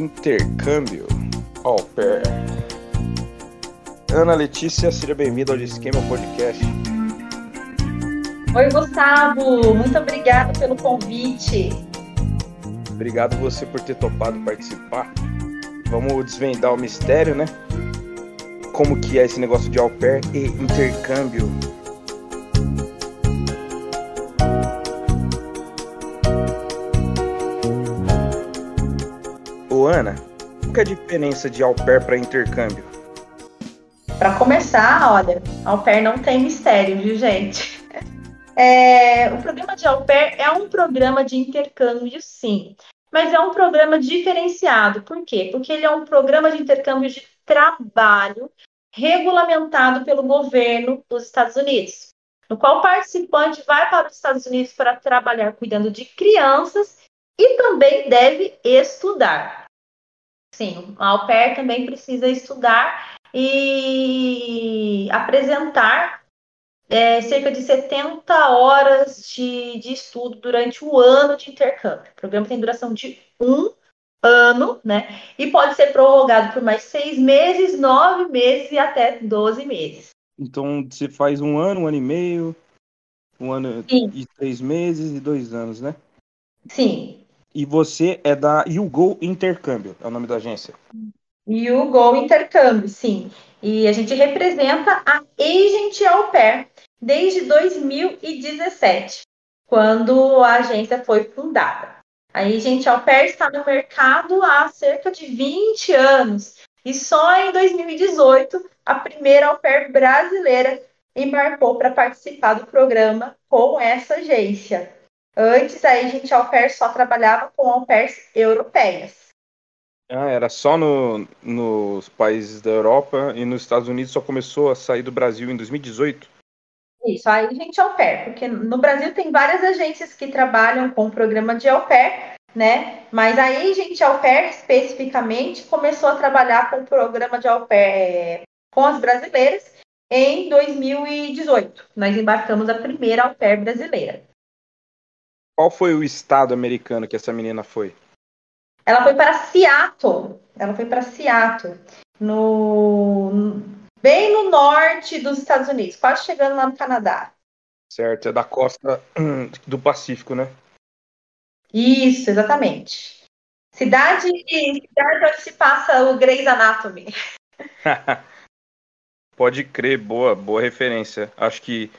Intercâmbio au pair. Ana Letícia, seja bem-vinda ao Esquema Podcast. Oi, Gustavo, muito obrigada pelo convite. Obrigado você por ter topado participar. Vamos desvendar o mistério, né? Como que é esse negócio de au pair e intercâmbio. Ô Ana, qual é a diferença de au pair para intercâmbio? Para começar, olha, au pair não tem mistério, viu, gente? É, o programa de au pair é um programa de intercâmbio, sim, mas é um programa diferenciado. Por quê? Porque ele é um programa de intercâmbio de trabalho regulamentado pelo governo dos Estados Unidos, no qual o participante vai para os Estados Unidos para trabalhar cuidando de crianças e também deve estudar. Sim, o au pair também precisa estudar e apresentar é, cerca de 70 horas de, de estudo durante o ano de intercâmbio. O programa tem duração de um ano, né? E pode ser prorrogado por mais seis meses, nove meses e até 12 meses. Então você faz um ano, um ano e meio, um ano Sim. e três meses e dois anos, né? Sim. E você é da YouGo Intercâmbio, é o nome da agência. E o Go Intercâmbio, sim. E a gente representa a Agent Au Pair desde 2017, quando a agência foi fundada. A Agent Au Pair está no mercado há cerca de 20 anos. E só em 2018, a primeira au pair brasileira embarcou para participar do programa com essa agência. Antes, a Agent Au Pair só trabalhava com au pairs europeias. Ah, era só no, nos países da Europa e nos Estados Unidos só começou a sair do Brasil em 2018. Isso, a Agent Au Pair, porque no Brasil tem várias agências que trabalham com o programa de Au Pair, né? Mas a Agent Au Pair, especificamente, começou a trabalhar com o programa de Au Pair é, com as brasileiras em 2018. Nós embarcamos a primeira Au Pair brasileira. Qual foi o estado americano que essa menina foi? Ela foi para Seattle. Ela foi para Seattle, no bem no norte dos Estados Unidos, quase chegando lá no Canadá. Certo, é da costa do Pacífico, né? Isso, exatamente. Cidade, cidade onde se passa o Grey's Anatomy. Pode crer, boa, boa referência. Acho que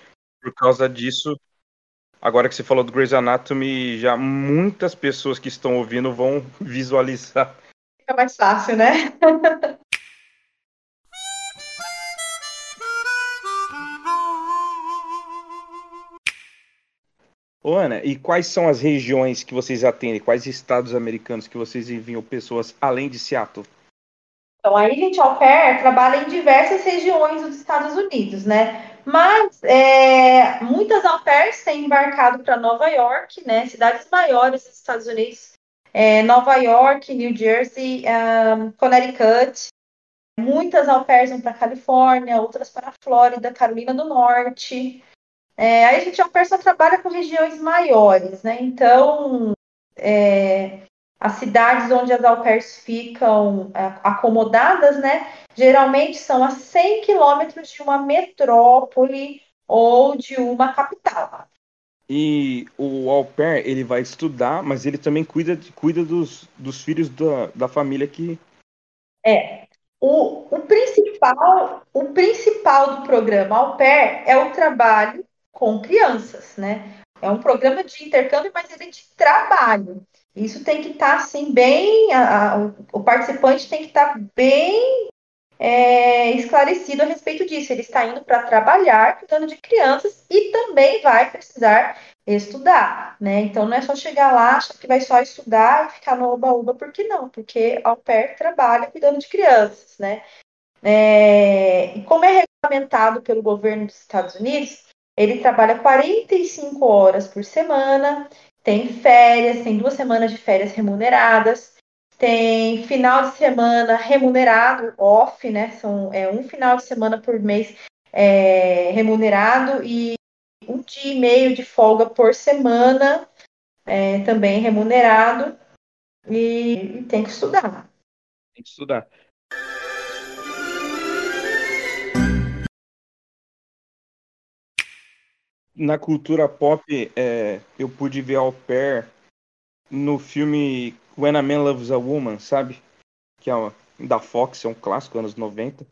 por causa disso, agora que você falou do Grey's Anatomy, já muitas pessoas que estão ouvindo vão visualizar. Fica mais fácil, né? Ô, Ana, e quais são as regiões que vocês atendem? Quais estados americanos que vocês enviam pessoas além de Seattle? Então, a Agent Au Pair trabalha em diversas regiões dos Estados Unidos, né? Mas é, muitas au pairs têm embarcado para Nova York, né? Cidades maiores dos Estados Unidos. É, Nova York, New Jersey, um, Connecticut. Muitas au pairs vão para Califórnia, outras para a Flórida, Carolina do Norte. É, aí a gente au pair só trabalha com regiões maiores, né? Então, é, as cidades onde as au pairs ficam é, acomodadas, né? Geralmente são a 100 quilômetros de uma metrópole ou de uma capital. E o au pair, ele vai estudar, mas ele também cuida, cuida dos, dos filhos da, da família que... É, o, o, principal, o principal do programa au pair é o trabalho com crianças, né? É um programa de intercâmbio, mas ele é de trabalho. Isso tem que estar, tá, assim, bem... A, a, o participante tem que estar tá bem é, esclarecido a respeito disso. Ele está indo para trabalhar cuidando de crianças e também vai precisar estudar, né? Então não é só chegar lá, achar que vai só estudar e ficar no oba-oba, por que não? Porque ao pair trabalha cuidando de crianças, né? É, e como é regulamentado pelo governo dos Estados Unidos, ele trabalha 45 horas por semana, tem férias, tem duas semanas de férias remuneradas, tem final de semana remunerado, off, né? São é, um final de semana por mês é, remunerado e um dia e meio de folga por semana, é, também remunerado, e, e tem que estudar. Tem que estudar. Na cultura pop, é, eu pude ver Au Pair no filme When a Man Loves a Woman, sabe? Que é da Fox, é um clássico, anos 90.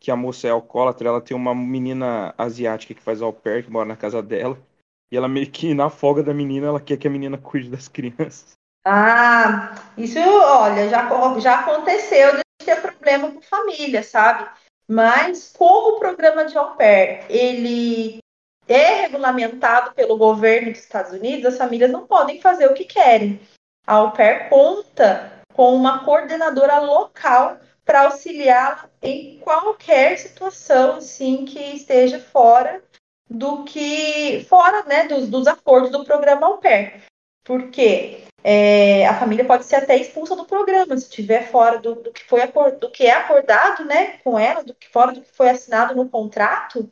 Que a moça é alcoólatra, ela tem uma menina asiática que faz au pair, que mora na casa dela. E ela meio que, na folga da menina, ela quer que a menina cuide das crianças. Ah, isso, olha, já, já aconteceu de ter problema com família, sabe? Mas como o programa de au pair, ele é regulamentado pelo governo dos Estados Unidos, as famílias não podem fazer o que querem. A au pair conta com uma coordenadora local para auxiliá-la em qualquer situação assim que esteja fora do que fora né, dos, dos acordos do programa au pair. Porque é, a família pode ser até expulsa do programa se estiver fora do, do, que foi do que é acordado né, com ela, do que fora do que foi assinado no contrato,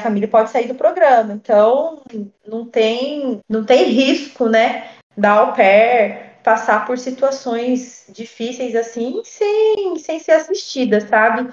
família pode sair do programa. Então não tem não tem risco, né, da au pair passar por situações difíceis assim sem, sem ser assistida, sabe?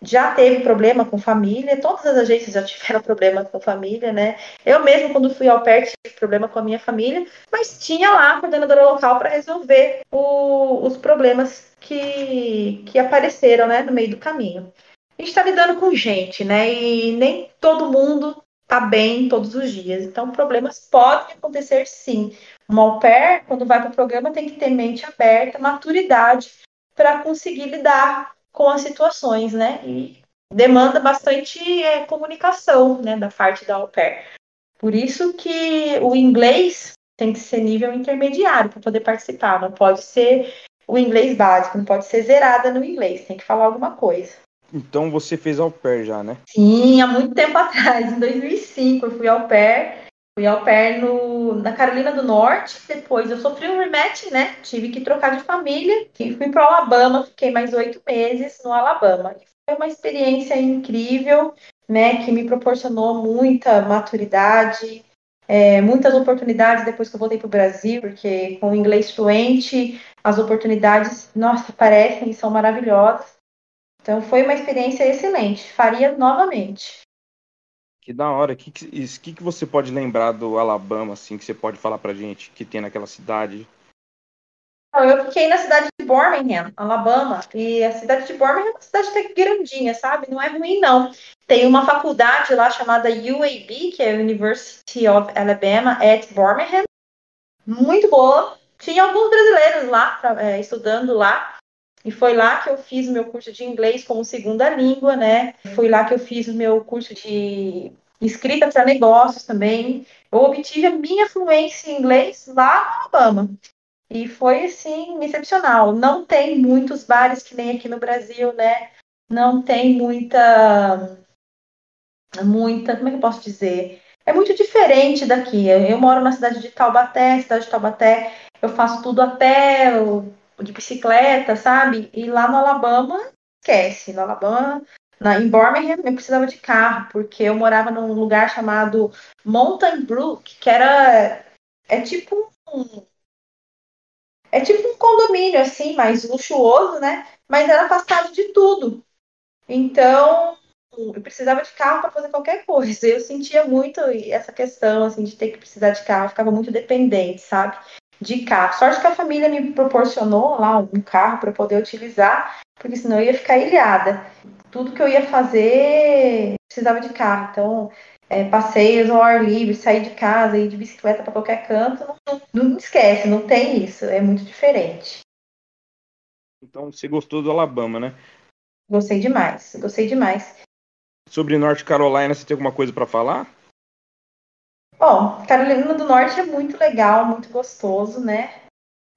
Já teve problema com família, todas as agências já tiveram problema com família, né? Eu mesmo, quando fui ao PERT, tive problema com a minha família, mas tinha lá a coordenadora local para resolver o, os problemas que, que apareceram né, no meio do caminho. A gente está lidando com gente, né? E nem todo mundo tá bem todos os dias. Então, problemas podem acontecer sim. Uma au pair, quando vai para o programa, tem que ter mente aberta, maturidade para conseguir lidar com as situações, né? E demanda bastante é, comunicação, né, da parte da au pair. Por isso que o inglês tem que ser nível intermediário para poder participar. Não pode ser o inglês básico, não pode ser zerada no inglês, tem que falar alguma coisa. Então você fez au pair já, né? Sim, há muito tempo atrás, em 2005, eu fui au pair. Fui au pair no, na Carolina do Norte. Depois eu sofri um rematch, né? Tive que trocar de família. E fui para o Alabama. Fiquei mais oito meses no Alabama. Foi uma experiência incrível, né? Que me proporcionou muita maturidade, é, muitas oportunidades depois que eu voltei para o Brasil, porque com o inglês fluente, as oportunidades, nossa, parecem e são maravilhosas. Então foi uma experiência excelente. Faria novamente. Que da hora. O que, que, que, você pode lembrar do Alabama, assim, que você pode falar pra gente que tem naquela cidade? Eu fiquei na cidade de Birmingham, Alabama, e a cidade de Birmingham é uma cidade até grandinha, sabe? Não é ruim, não. Tem uma faculdade lá chamada UAB, que é University of Alabama at Birmingham, muito boa. Tinha alguns brasileiros lá, pra, é, estudando lá, e foi lá que eu fiz meu curso de inglês como segunda língua, né? Foi lá que eu fiz o meu curso de escrita para negócios também. Eu obtive a minha fluência em inglês lá no Alabama. E foi, assim, excepcional. Não tem muitos bares que nem aqui no Brasil, né? Não tem muita. Muita. Como é que eu posso dizer? É muito diferente daqui. Eu moro na cidade de Taubaté, cidade de Taubaté, eu faço tudo a pé, de bicicleta, sabe? E lá no Alabama, esquece. No Alabama, na, em Birmingham, eu precisava de carro, porque eu morava num lugar chamado Mountain Brook, que era. É tipo um. É tipo um condomínio, assim, mais luxuoso, né? Mas era afastado de tudo. Então, eu precisava de carro para fazer qualquer coisa. Eu sentia muito essa questão, assim, de ter que precisar de carro. Eu ficava muito dependente, sabe? De carro. Sorte que a família me proporcionou lá um carro para poder utilizar, porque senão eu ia ficar ilhada. Tudo que eu ia fazer precisava de carro. Então, é, passeios ao ar livre, sair de casa, ir de bicicleta para qualquer canto, não, não, esquece, não tem isso. É muito diferente. Então, você gostou do Alabama, né? Gostei demais, gostei demais. Sobre Norte Carolina, você tem alguma coisa para falar? Bom, Carolina do Norte é muito legal, muito gostoso, né?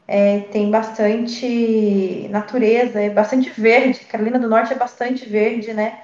É, tem bastante natureza, é bastante verde. Carolina do Norte é bastante verde, né?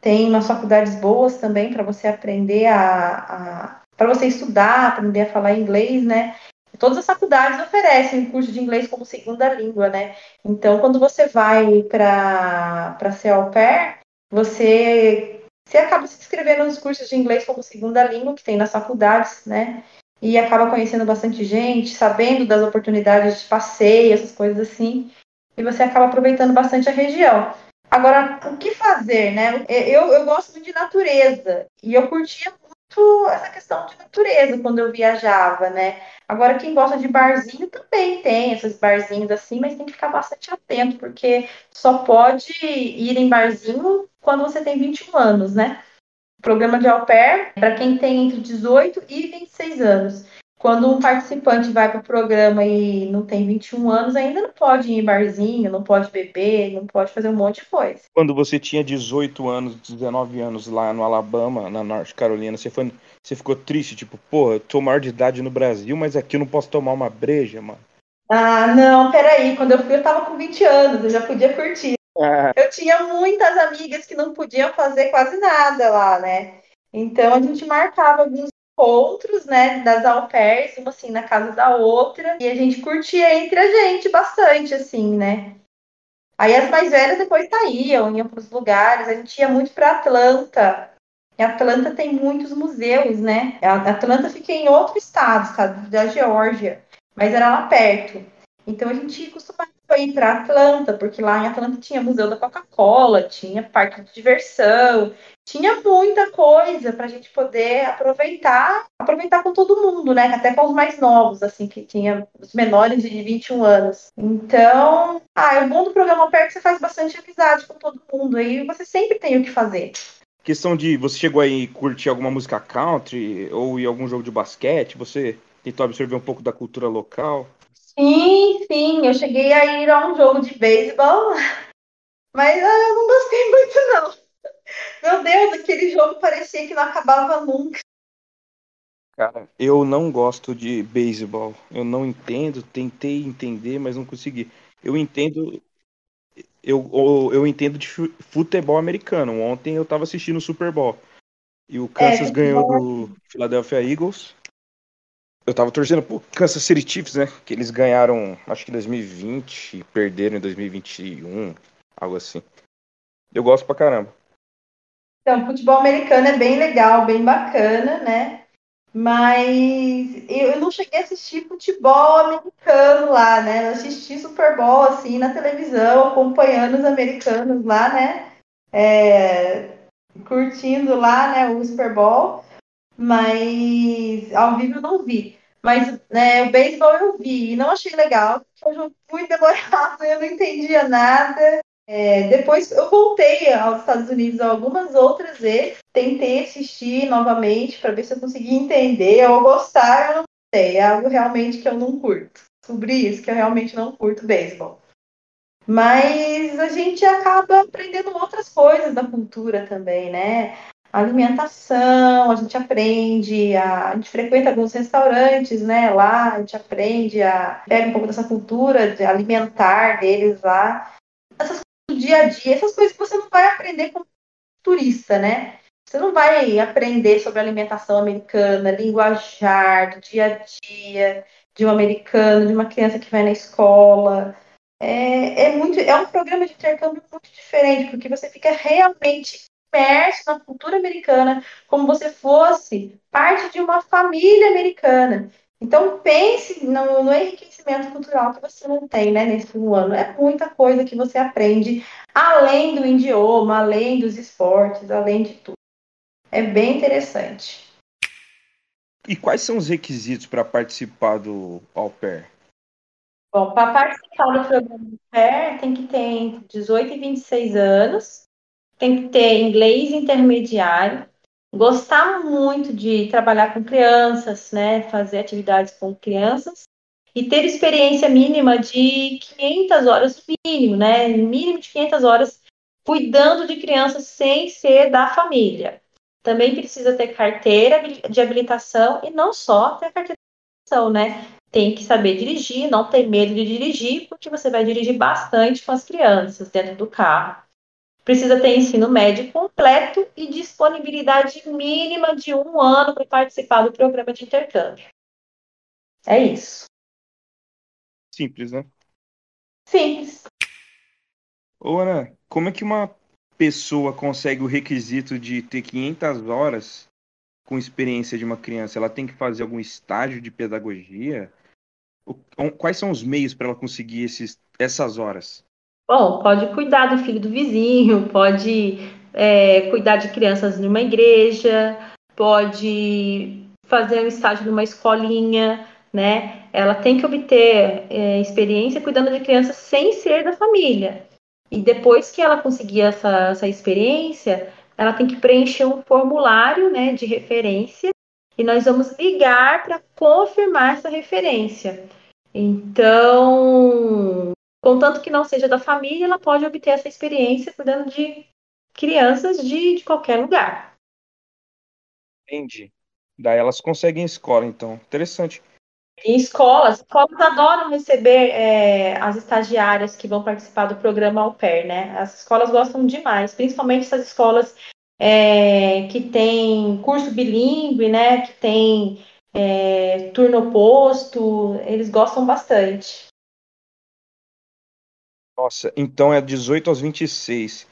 Tem umas faculdades boas também para você aprender a, a para você estudar, aprender a falar inglês, né? Todas as faculdades oferecem curso de inglês como segunda língua, né? Então, quando você vai para ser au pair, você você acaba se inscrevendo nos cursos de inglês como segunda língua que tem nas faculdades, né? E acaba conhecendo bastante gente, sabendo das oportunidades de passeio, essas coisas assim. e você acaba aproveitando bastante a região. Agora, o que fazer, né? Eu, eu gosto muito de natureza e eu curtia muito essa questão de natureza quando eu viajava, né? Agora, quem gosta de barzinho também tem esses barzinhos assim, mas tem que ficar bastante atento, porque só pode ir em barzinho quando você tem 21 anos, né? O programa de au pair, para quem tem entre 18 e 26 anos. Quando um participante vai para o programa e não tem 21 anos, ainda não pode ir em barzinho, não pode beber, não pode fazer um monte de coisa. Quando você tinha 18 anos, 19 anos lá no Alabama, na Norte Carolina, você, foi, você ficou triste? Tipo, pô, eu tô maior de idade no Brasil, mas aqui eu não posso tomar uma breja, mano. Ah, não, peraí. Quando eu fui, eu tava com 20 anos, eu já podia curtir. Ah. Eu tinha muitas amigas que não podiam fazer quase nada lá, né? Então a gente marcava alguns encontros, né, das au pairs, uma assim na casa da outra, e a gente curtia entre a gente bastante, assim, né. Aí as mais velhas depois saíam, iam para os lugares, a gente ia muito para Atlanta. E Atlanta tem muitos museus, né? Atlanta fica em outro estado, estado da Geórgia, mas era lá perto. Então a gente costumava ir para Atlanta, porque lá em Atlanta tinha museu da Coca-Cola, tinha parque de diversão, tinha muita coisa para a gente poder aproveitar, aproveitar com todo mundo, né? Até com os mais novos, assim, que tinha os menores de 21 anos. Então, ah, o bom do programa Perto é que você faz bastante amizade com todo mundo, aí você sempre tem o que fazer. Questão de você chegou aí curtir alguma música country ou em algum jogo de basquete, você tentou absorver um pouco da cultura local? Sim, sim, eu cheguei a ir a um jogo de beisebol, mas ah, eu não gostei muito não. Meu Deus, aquele jogo parecia que não acabava nunca. Cara, eu não gosto de beisebol. Eu não entendo, tentei entender, mas não consegui. Eu entendo. Eu, eu, eu entendo de futebol americano. Ontem eu tava assistindo o Super Bowl. E o Kansas é, ganhou do Philadelphia Eagles. Eu tava torcendo pro Kansas City Chiefs, né? Que eles ganharam, acho que em 2020 e perderam em 2021, algo assim. Eu gosto pra caramba. Então, futebol americano é bem legal, bem bacana, né? Mas eu não cheguei a assistir futebol americano lá, né? Eu assisti Super Bowl assim na televisão, acompanhando os americanos lá, né? É, curtindo lá, né, o Super Bowl, mas ao vivo eu não vi. Mas né, o beisebol eu vi e não achei legal. Foi muito demorado, eu não entendia nada. É, depois eu voltei aos Estados Unidos algumas outras vezes, tentei assistir novamente para ver se eu conseguia entender ou gostar, eu não sei, é algo realmente que eu não curto. Descobri isso, que eu realmente não curto beisebol. Mas a gente acaba aprendendo outras coisas da cultura também, né? Alimentação, a gente aprende, a, a, gente frequenta alguns restaurantes, né? Lá a gente aprende a pega um pouco dessa cultura de alimentar deles lá. Essas do dia a dia, essas coisas que você não vai aprender como turista, né? Você não vai aprender sobre alimentação americana, linguajar do dia a dia de um americano, de uma criança que vai na escola. É, é, muito, é um programa de intercâmbio muito diferente, porque você fica realmente imerso na cultura americana, como você fosse parte de uma família americana. Então pense no, no, enriquecimento cultural que você não tem né, nesse um ano. É muita coisa que você aprende, além do idioma, além dos esportes, além de tudo. É bem interessante. E quais são os requisitos para participar do Au Pair? Bom, para participar do programa Au Pair, tem que ter entre 18 e 26 anos, tem que ter inglês intermediário, gostar muito de trabalhar com crianças, né, fazer atividades com crianças e ter experiência mínima de 500 horas mínimo, né, mínimo de 500 horas cuidando de crianças sem ser da família. Também precisa ter carteira de habilitação e não só ter carteira de habilitação, né? Tem que saber dirigir, não ter medo de dirigir, porque você vai dirigir bastante com as crianças dentro do carro precisa ter ensino médio completo e disponibilidade mínima de um ano para participar do programa de intercâmbio. É isso. Simples, né? Simples. Ô, Ana, como é que uma pessoa consegue o requisito de ter 500 horas com experiência de uma criança? Ela tem que fazer algum estágio de pedagogia? Quais são os meios para ela conseguir esses, essas horas? Bom, pode cuidar do filho do vizinho, pode é, cuidar de crianças numa igreja, pode fazer um estágio numa escolinha, né? Ela tem que obter é, experiência cuidando de crianças sem ser da família. E depois que ela conseguir essa, essa experiência, ela tem que preencher um formulário né, de referência e nós vamos ligar para confirmar essa referência. Então, contanto que não seja da família, ela pode obter essa experiência cuidando de crianças de, de qualquer lugar. Entendi. Daí elas conseguem escola, então. Interessante. Em escolas, escolas adoram receber é, as estagiárias que vão participar do programa Au Pair, né? As escolas gostam demais, principalmente essas escolas é, que tem curso bilíngue, né? Que tem é, turno oposto, eles gostam bastante. Nossa, então é 18 aos 26.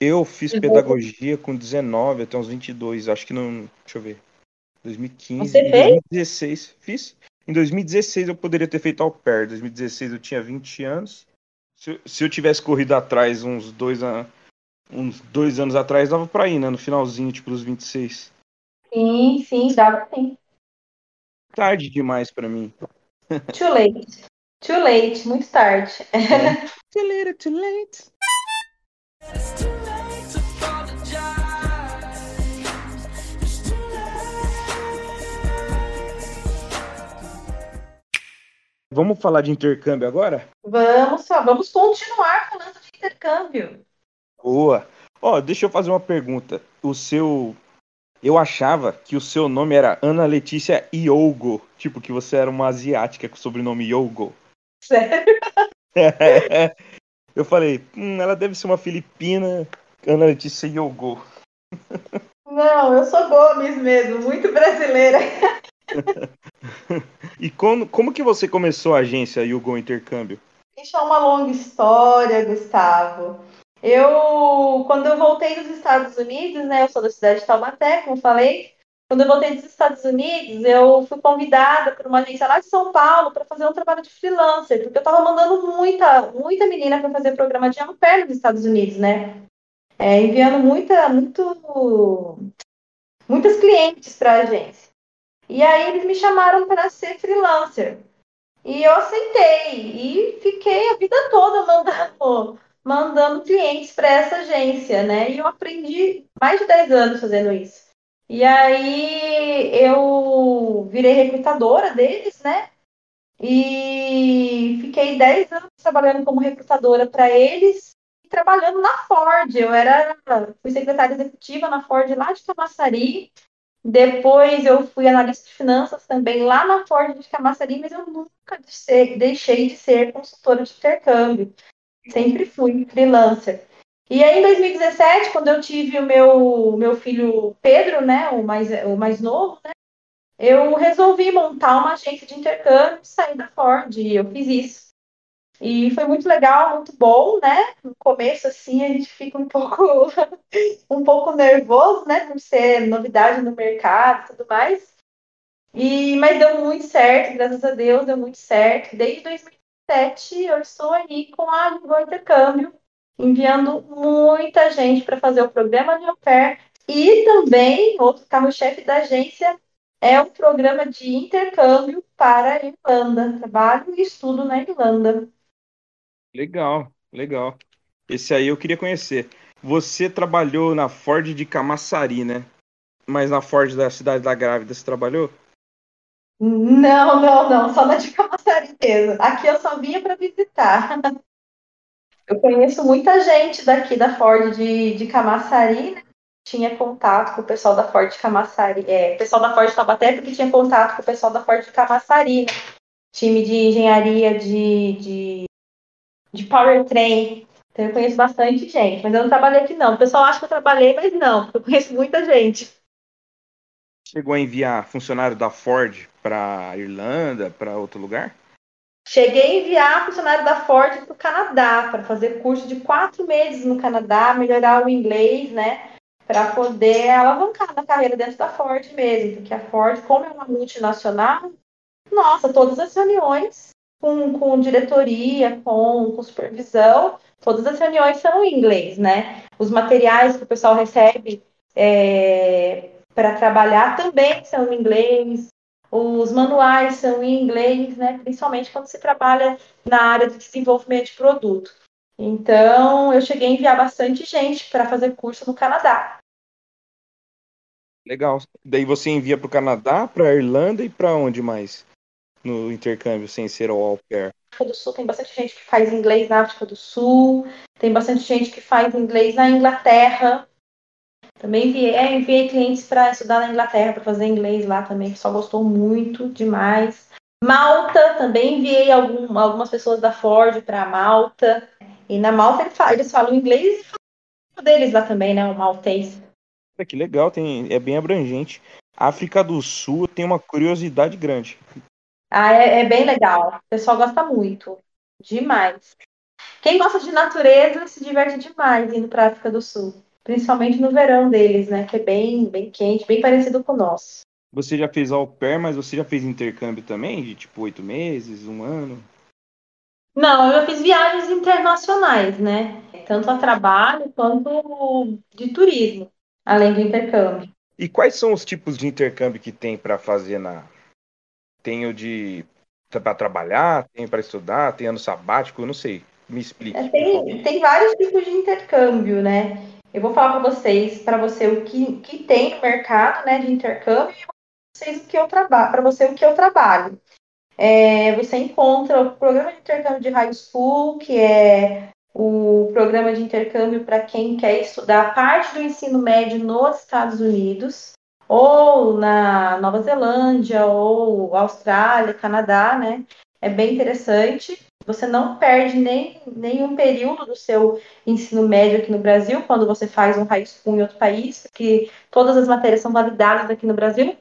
Eu fiz pedagogia com 19 até uns 22, acho que não. Deixa eu ver. 2015. Você fez? 2016. Fiz. Em 2016 eu poderia ter feito au pair. Em 2016 eu tinha 20 anos. Se, se eu tivesse corrido atrás uns dois, uns dois anos atrás, dava pra ir, né? No finalzinho, tipo, dos 26. Sim, sim, dava sim. Tarde demais pra mim. Too late. Too late, muito tarde. É. too late, too late. Vamos falar de intercâmbio agora? Vamos, só, vamos continuar falando de intercâmbio. Boa. Ó, oh, deixa eu fazer uma pergunta. O seu. Eu achava que o seu nome era Ana Letícia Iogo. Tipo, que você era uma asiática com o sobrenome Iogo. Sério? eu falei, hum, ela deve ser uma filipina. Ana Letícia Iogo. Não, eu sou Gomes mesmo, muito brasileira. e como, como que você começou a agência Yugo Intercâmbio? Isso é uma longa história, Gustavo. Eu, quando eu voltei dos Estados Unidos, né, eu sou da cidade de Taubaté, como falei, quando eu voltei dos Estados Unidos, eu fui convidada por uma agência lá de São Paulo para fazer um trabalho de freelancer, porque eu estava mandando muita, muita menina para fazer programa de ampere nos Estados Unidos, né? É, enviando muita, muito, muitas clientes para a agência. E aí eles me chamaram para ser freelancer. E eu aceitei e fiquei a vida toda mandando, mandando clientes para essa agência, né? E eu aprendi mais de 10 anos fazendo isso. E aí eu virei recrutadora deles, né? E fiquei 10 anos trabalhando como recrutadora para eles e trabalhando na Ford. Eu era fui secretária executiva na Ford lá de Camaçari depois eu fui analista de finanças também lá na Ford de Camaçari, mas eu nunca deixei de ser consultora de intercâmbio. Sempre fui freelancer. E aí, em 2017, quando eu tive o meu, meu filho Pedro, né, o mais, o mais novo, né, eu resolvi montar uma agência de intercâmbio sair da Ford. E eu fiz isso. E foi muito legal, muito bom, né? No começo, assim, a gente fica um pouco, um pouco nervoso, né? Por ser novidade no mercado e tudo mais. E, mas deu muito certo, graças a Deus, deu muito certo. Desde 2007 eu estou aí com a Ligou Intercâmbio, enviando muita gente para fazer o programa de au pair. E também, outro carro-chefe da agência é o programa de intercâmbio para a Irlanda. Trabalho e estudo na Irlanda. Legal, legal. Esse aí eu queria conhecer. Você trabalhou na Ford de Camaçari, né? Mas na Ford da Cidade da Grávida você trabalhou? Não, não, não. Só na de Camaçari mesmo. Aqui eu só vinha para visitar. Eu conheço muita gente daqui da Ford de, de Camaçari, né? Tinha contato com o pessoal da Ford de Camaçari. É, o pessoal da Ford de Tabaté, porque tinha contato com o pessoal da Ford de Camaçari, né? Time de engenharia de, de de powertrain. Então eu conheço bastante gente, mas eu não trabalhei aqui não. O pessoal acha que eu trabalhei, mas não, eu conheço muita gente. Chegou a enviar funcionário da Ford para Irlanda, para outro lugar? Cheguei a enviar funcionário da Ford para o Canadá, para fazer curso de quatro meses no Canadá, melhorar o inglês, né? Para poder alavancar na carreira dentro da Ford mesmo, porque a Ford, como é uma multinacional, nossa, todas as reuniões com, com diretoria, com, com supervisão, todas as reuniões são em inglês, né? Os materiais que o pessoal recebe é, para trabalhar também são em inglês, os manuais são em inglês, né? Principalmente quando se trabalha na área de desenvolvimento de produto. Então, eu cheguei a enviar bastante gente para fazer curso no Canadá. Legal. Daí você envia para o Canadá, para a Irlanda e para onde mais? No intercâmbio, sem ser o au pair. África do Sul tem bastante gente que faz inglês na África do Sul, tem bastante gente que faz inglês na Inglaterra. Também enviei, é, enviei clientes para estudar na Inglaterra, para fazer inglês lá também, que só gostou muito demais. Malta, também enviei algum, algumas pessoas da Ford para Malta. E na Malta eles falam, eles falam inglês e falam deles lá também, né? O maltês. Que legal, tem, é bem abrangente. A África do Sul tem uma curiosidade grande. Ah, é, é bem legal. O pessoal gosta muito. Demais. Quem gosta de natureza se diverte demais indo para a África do Sul. Principalmente no verão deles, né? Que é bem, bem quente, bem parecido com o nosso. Você já fez au pair, mas você já fez intercâmbio também? De tipo oito meses, um ano? Não, eu fiz viagens internacionais, né? Tanto a trabalho quanto de turismo, além do intercâmbio. E quais são os tipos de intercâmbio que tem para fazer na. Tem o de para trabalhar, tem para estudar, tem ano sabático, eu não sei. Me explique. É, tem, tem vários tipos de intercâmbio, né? Eu vou falar para vocês, para você o que, que tem no mercado, né, de intercâmbio e vocês o que eu trabalho, para você o que eu trabalho. É, você encontra o programa de intercâmbio de high school, que é o programa de intercâmbio para quem quer estudar parte do ensino médio nos Estados Unidos, ou na Nova Zelândia, ou Austrália, Canadá, né? É bem interessante. Você não perde nem nenhum período do seu ensino médio aqui no Brasil, quando você faz um high school em outro país, que todas as matérias são validadas aqui no Brasil.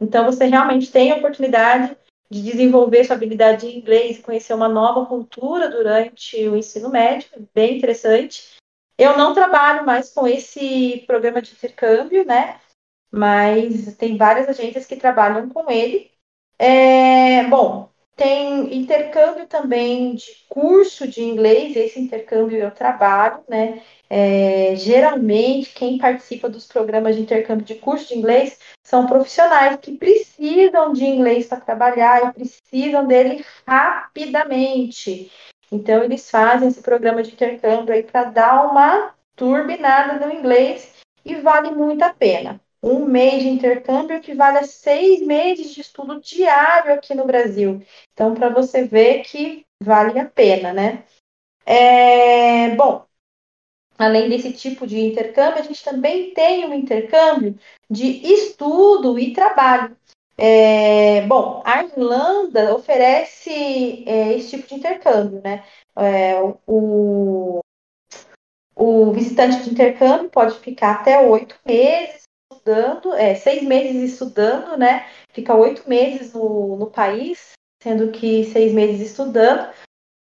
Então, você realmente tem a oportunidade de desenvolver sua habilidade de inglês, conhecer uma nova cultura durante o ensino médio, bem interessante. Eu não trabalho mais com esse programa de intercâmbio, né? Mas tem várias agências que trabalham com ele. É, bom, tem intercâmbio também de curso de inglês, esse intercâmbio eu trabalho, né? É, geralmente, quem participa dos programas de intercâmbio de curso de inglês são profissionais que precisam de inglês para trabalhar e precisam dele rapidamente. Então, eles fazem esse programa de intercâmbio aí para dar uma turbinada no inglês e vale muito a pena. Um mês de intercâmbio equivale a seis meses de estudo diário aqui no Brasil. Então, para você ver que vale a pena, né? É, bom, além desse tipo de intercâmbio, a gente também tem um intercâmbio de estudo e trabalho. É, bom, a Irlanda oferece é, esse tipo de intercâmbio, né? É, o, o visitante de intercâmbio pode ficar até oito meses estudando, é, seis meses estudando, né? Fica oito meses no, no país, sendo que seis meses estudando,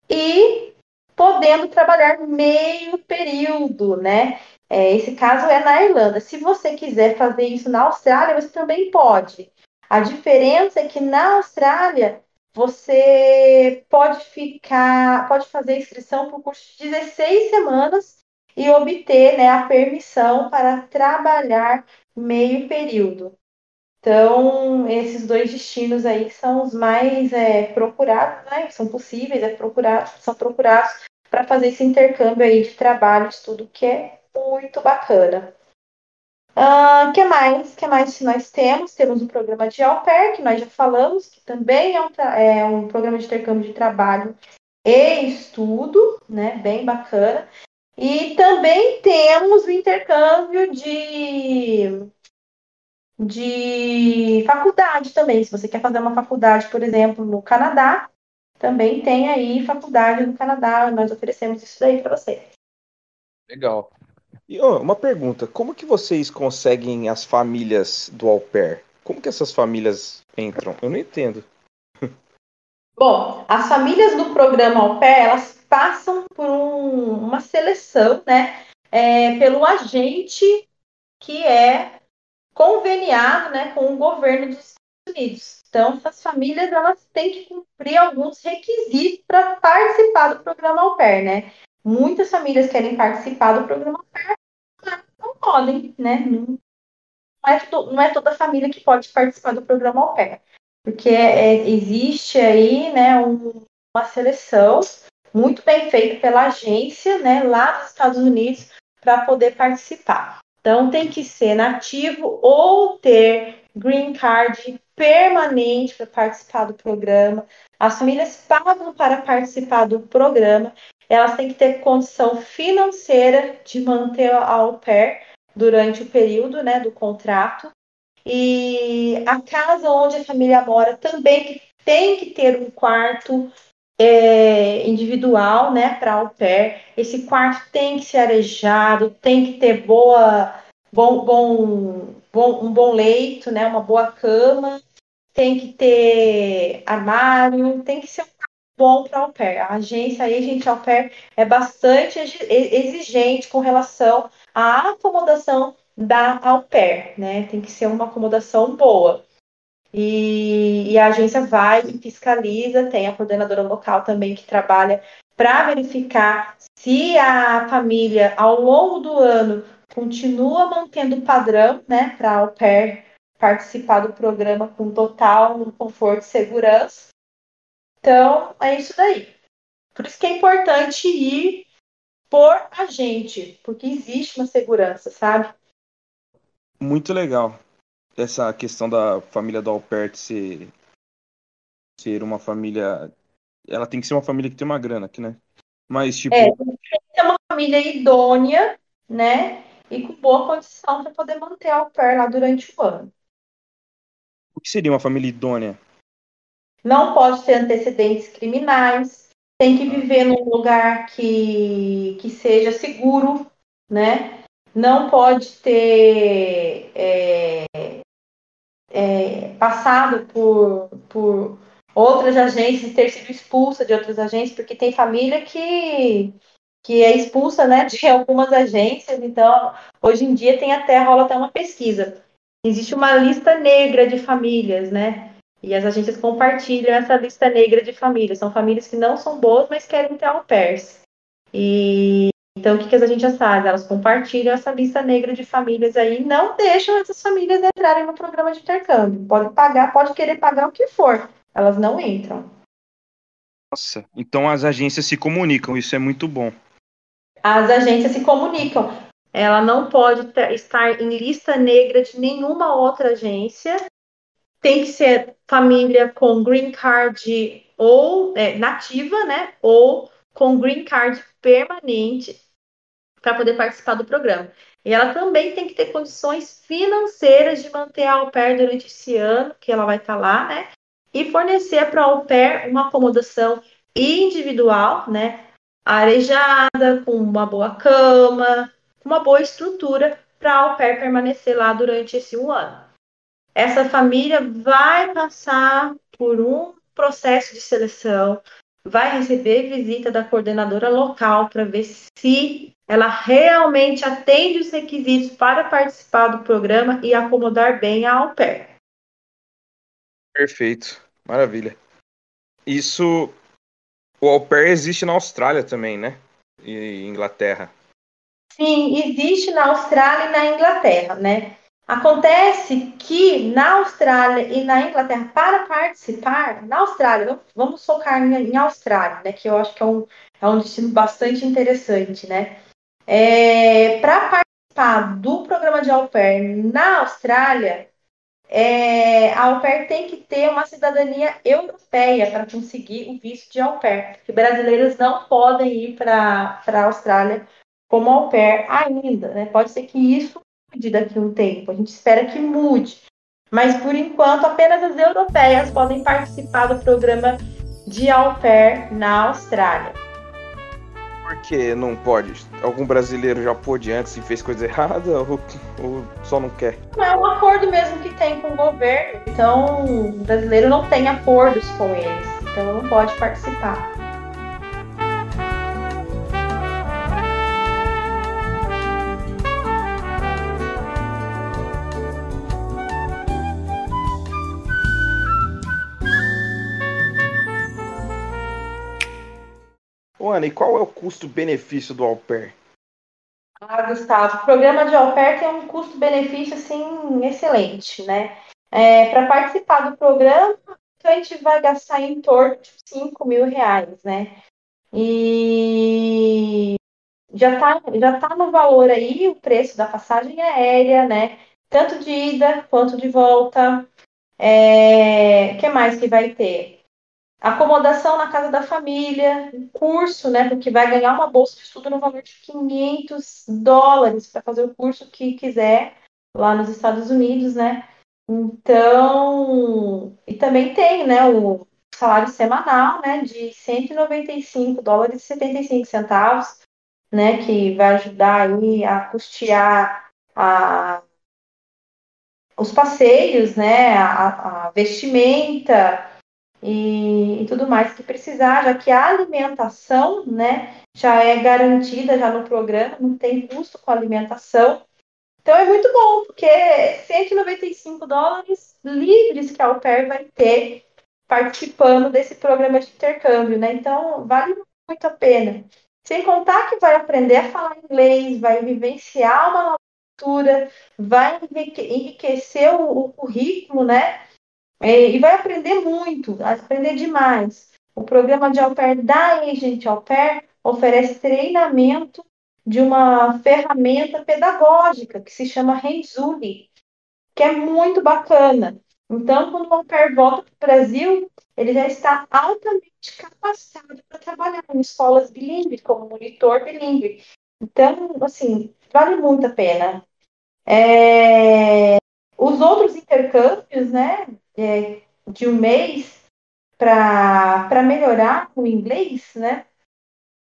e podendo trabalhar meio período, né? É, esse caso é na Irlanda. Se você quiser fazer isso na Austrália, você também pode. A diferença é que na Austrália você pode ficar, pode fazer inscrição por curso de 16 semanas e obter né, a permissão para trabalhar meio período. Então, esses dois destinos aí são os mais é, procurados, né? São possíveis, é procurados, são procurados para fazer esse intercâmbio aí de trabalho, estudo, que é muito bacana. O ah, que mais? que mais nós temos? Temos um programa de au pair, que nós já falamos, que também é um, é um programa de intercâmbio de trabalho e estudo, né? Bem bacana. E também temos o intercâmbio de, de faculdade também. Se você quer fazer uma faculdade, por exemplo, no Canadá, também tem aí faculdade no Canadá. Nós oferecemos isso daí para você. Legal. E oh, uma pergunta: como que vocês conseguem as famílias do au pair? Como que essas famílias entram? Eu não entendo. Bom, as famílias do programa au pair, elas passam por um, uma seleção, né, é, pelo agente que é conveniado, né, com o governo dos Estados Unidos. Então, essas famílias elas têm que cumprir alguns requisitos para participar do programa Au Pair, né? Muitas famílias querem participar do programa Au Pair, mas não podem, né? Não é, tudo, não é toda família que pode participar do programa Au Pair, porque é, existe aí, né, um, uma seleção muito bem feita pela agência, né, lá dos Estados Unidos, para poder participar. Então, tem que ser nativo ou ter green card permanente para participar do programa. As famílias pagam para participar do programa. Elas têm que ter condição financeira de manter a au pair durante o período né, do contrato. E a casa onde a família mora também tem que ter um quarto é, individual, né, para au pair. Esse quarto tem que ser arejado, tem que ter boa, bom, bom, bom, um bom leito, né, uma boa cama, tem que ter armário, tem que ser um bom para au pair. A agência aí, gente, au pair é bastante exigente com relação à acomodação da au pair, né? Tem que ser uma acomodação boa. E, e, a agência vai e fiscaliza, tem a coordenadora local também que trabalha para verificar se a família, ao longo do ano, continua mantendo o padrão, né, para au pair participar do programa com total conforto e segurança. Então, é isso daí. Por isso que é importante ir por a gente, porque existe uma segurança, sabe? Muito legal essa questão da família do Alpert ser, ser uma família. Ela tem que ser uma família que tem uma grana aqui, né? Mas, tipo. É, tem que ser uma família idônea, né? E com boa condição para poder manter a au pair lá durante o ano. O que seria uma família idônea? Não pode ter antecedentes criminais, tem que viver num lugar que, que seja seguro, né? Não pode ter é, é, passado por, por outras agências, ter sido expulsa de outras agências, porque tem família que, que é expulsa né, de algumas agências, então hoje em dia tem até, rola até uma pesquisa. Existe uma lista negra de famílias, né? E as agências compartilham essa lista negra de famílias. São famílias que não são boas, mas querem ter au pairs. E então, o que, que as agências fazem? Elas compartilham essa lista negra de famílias aí, não deixam essas famílias entrarem no programa de intercâmbio. Pode pagar, pode querer pagar o que for, elas não entram. Nossa, então as agências se comunicam, isso é muito bom. As agências se comunicam. Ela não pode estar em lista negra de nenhuma outra agência. Tem que ser família com green card ou é, nativa, né? Ou com green card permanente para poder participar do programa. E ela também tem que ter condições financeiras de manter a au pair durante esse ano que ela vai estar tá lá, né? E fornecer para a au pair uma acomodação individual, né? Arejada, com uma boa cama, uma boa estrutura para a au pair permanecer lá durante esse um ano. Essa família vai passar por um processo de seleção, vai receber visita da coordenadora local para ver se ela realmente atende os requisitos para participar do programa e acomodar bem a au pair. Perfeito, maravilha. Isso, o au pair existe na Austrália também, né? E Inglaterra. Sim, existe na Austrália e na Inglaterra, né? Acontece que na Austrália e na Inglaterra, para participar, na Austrália, vamos focar em, em Austrália, né, que eu acho que é um, é um destino bastante interessante, né? É, para participar do programa de au pair na Austrália, é, a au pair tem que ter uma cidadania europeia para conseguir o visto de au pair, porque brasileiros não podem ir para a Austrália como au pair ainda, né? Pode ser que isso mude daqui a um tempo, a gente espera que mude. Mas por enquanto, apenas as europeias podem participar do programa de au pair na Austrália. Por que não pode? Algum brasileiro já pôde antes e fez coisa errada ou, ou só não quer? Não é um acordo mesmo que tem com o governo. Então, o brasileiro não tem acordos com eles. Então, não pode participar. Ô, Ana, e qual é o custo-benefício do au pair? Ah, Gustavo, o programa de au pair tem um custo-benefício, assim, excelente, né? É, Para participar do programa, a gente vai gastar em torno de 5 mil reais, né? E já está já tá no valor aí o preço da passagem aérea, né? Tanto de ida quanto de volta. É, que mais que vai ter? Acomodação na casa da família, curso, né? Porque vai ganhar uma bolsa de estudo no valor de 500 dólares para fazer o curso que quiser lá nos Estados Unidos, né? Então, e também tem, né, o salário semanal, né, de 195 dólares e 75 centavos, né, que vai ajudar aí a custear a, os passeios, né, a, a vestimenta e, e, tudo mais que precisar, já que a alimentação, né, já é garantida já no programa, não tem custo com alimentação. Então é muito bom, porque 195 dólares livres que a Au Pair vai ter participando desse programa de intercâmbio, né? Então vale muito a pena. Sem contar que vai aprender a falar inglês, vai vivenciar uma cultura, vai enriquecer o, o currículo, né? E vai aprender muito, aprender demais. O programa de au pair da Agent Au Pair oferece treinamento de uma ferramenta pedagógica que se chama Renzuli, que é muito bacana. Então, quando o au pair volta para o Brasil, ele já está altamente capacitado para trabalhar em escolas bilíngues, como monitor bilíngue. Então, assim, vale muito a pena. É... Os outros intercâmbios, né, é, de um mês para melhorar o inglês, né,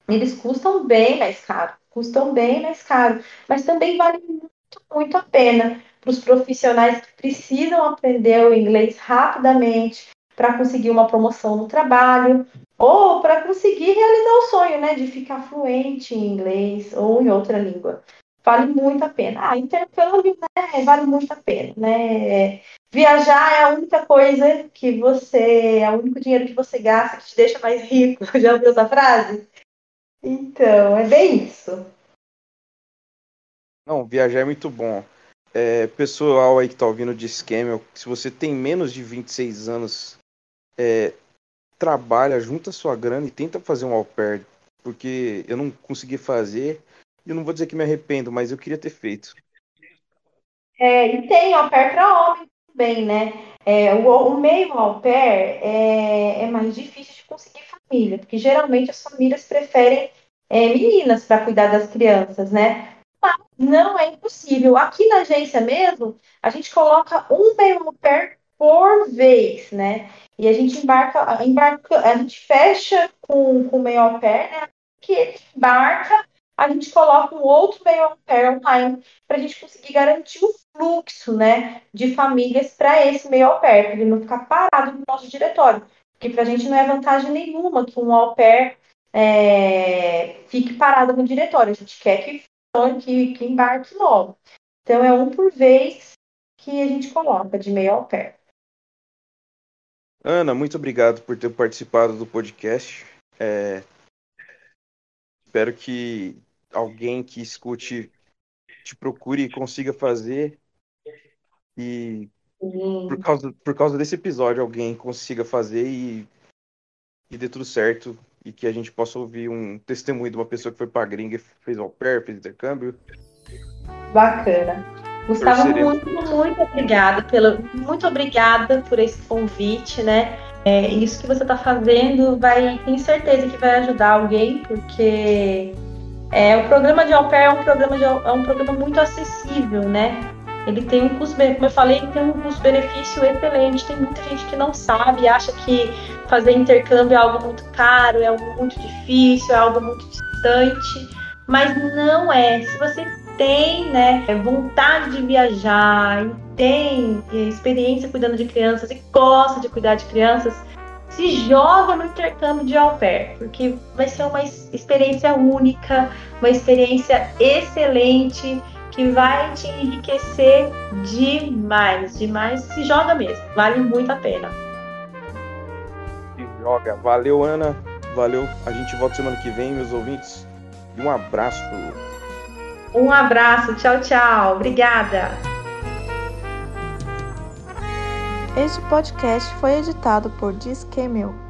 eles custam bem mais caro, custam bem mais caro, mas também vale muito, muito a pena para os profissionais que precisam aprender o inglês rapidamente para conseguir uma promoção no trabalho ou para conseguir realizar o sonho, né, de ficar fluente em inglês ou em outra língua. Vale muito a pena. Ah, intercâmbio, né, vale muito a pena, né? Viajar é a única coisa que você, é o único dinheiro que você gasta que te deixa mais rico. Já ouviu essa frase? Então, é bem isso. Não, viajar é muito bom é, pessoal aí que tá ouvindo de esquema, se você tem menos de 26 anos, é, trabalha, junta sua grana e tenta fazer um au pair, porque eu não consegui fazer, e eu não vou dizer que me arrependo, mas eu queria ter feito. É, e tem au pair para homem também, né? É, o, o meio au pair é, é mais difícil de conseguir família, porque geralmente as famílias preferem é, meninas para cuidar das crianças, né? não é impossível. Aqui na agência mesmo, a gente coloca um meio pair por vez, né? E a gente embarca, embarca a gente fecha com, com o meio au pair, né? Que embarca, a gente coloca um outro meio au pair online para a gente conseguir garantir o fluxo, né? De famílias para esse meio au pair, para ele não ficar parado no nosso diretório. Porque para a gente não é vantagem nenhuma que um au pair é, fique parado no diretório. A gente quer que que, que embarque logo. Então, é um por vez que a gente coloca de meio ao pé. Ana, muito obrigado por ter participado do podcast. É... Espero que alguém que escute te procure e consiga fazer. E por causa, por causa desse episódio, alguém consiga fazer e, e dê tudo certo e que a gente possa ouvir um testemunho de uma pessoa que foi pra gringa, fez au pair, fez intercâmbio. Bacana. Gustavo, muito, muito obrigada pelo, muito obrigada por esse convite, né? É, isso que você está fazendo vai, tenho certeza que vai ajudar alguém, porque é, o programa de au pair é um programa, de, é um programa muito acessível, né? Ele tem um custo, como eu falei, tem um custo-benefício excelente. Tem muita gente que não sabe, acha que fazer intercâmbio é algo muito caro, é algo muito difícil, é algo muito distante, mas não é. Se você tem né, vontade de viajar e tem experiência cuidando de crianças e gosta de cuidar de crianças, se joga no intercâmbio de au pair, porque vai ser uma experiência única, uma experiência excelente que vai te enriquecer demais, demais. Se joga mesmo, vale muito a pena. Se joga. Valeu, Ana. Valeu. A gente volta semana que vem, meus ouvintes. E um abraço. Um abraço. Tchau, tchau. Obrigada. Este podcast foi editado por Disquemel.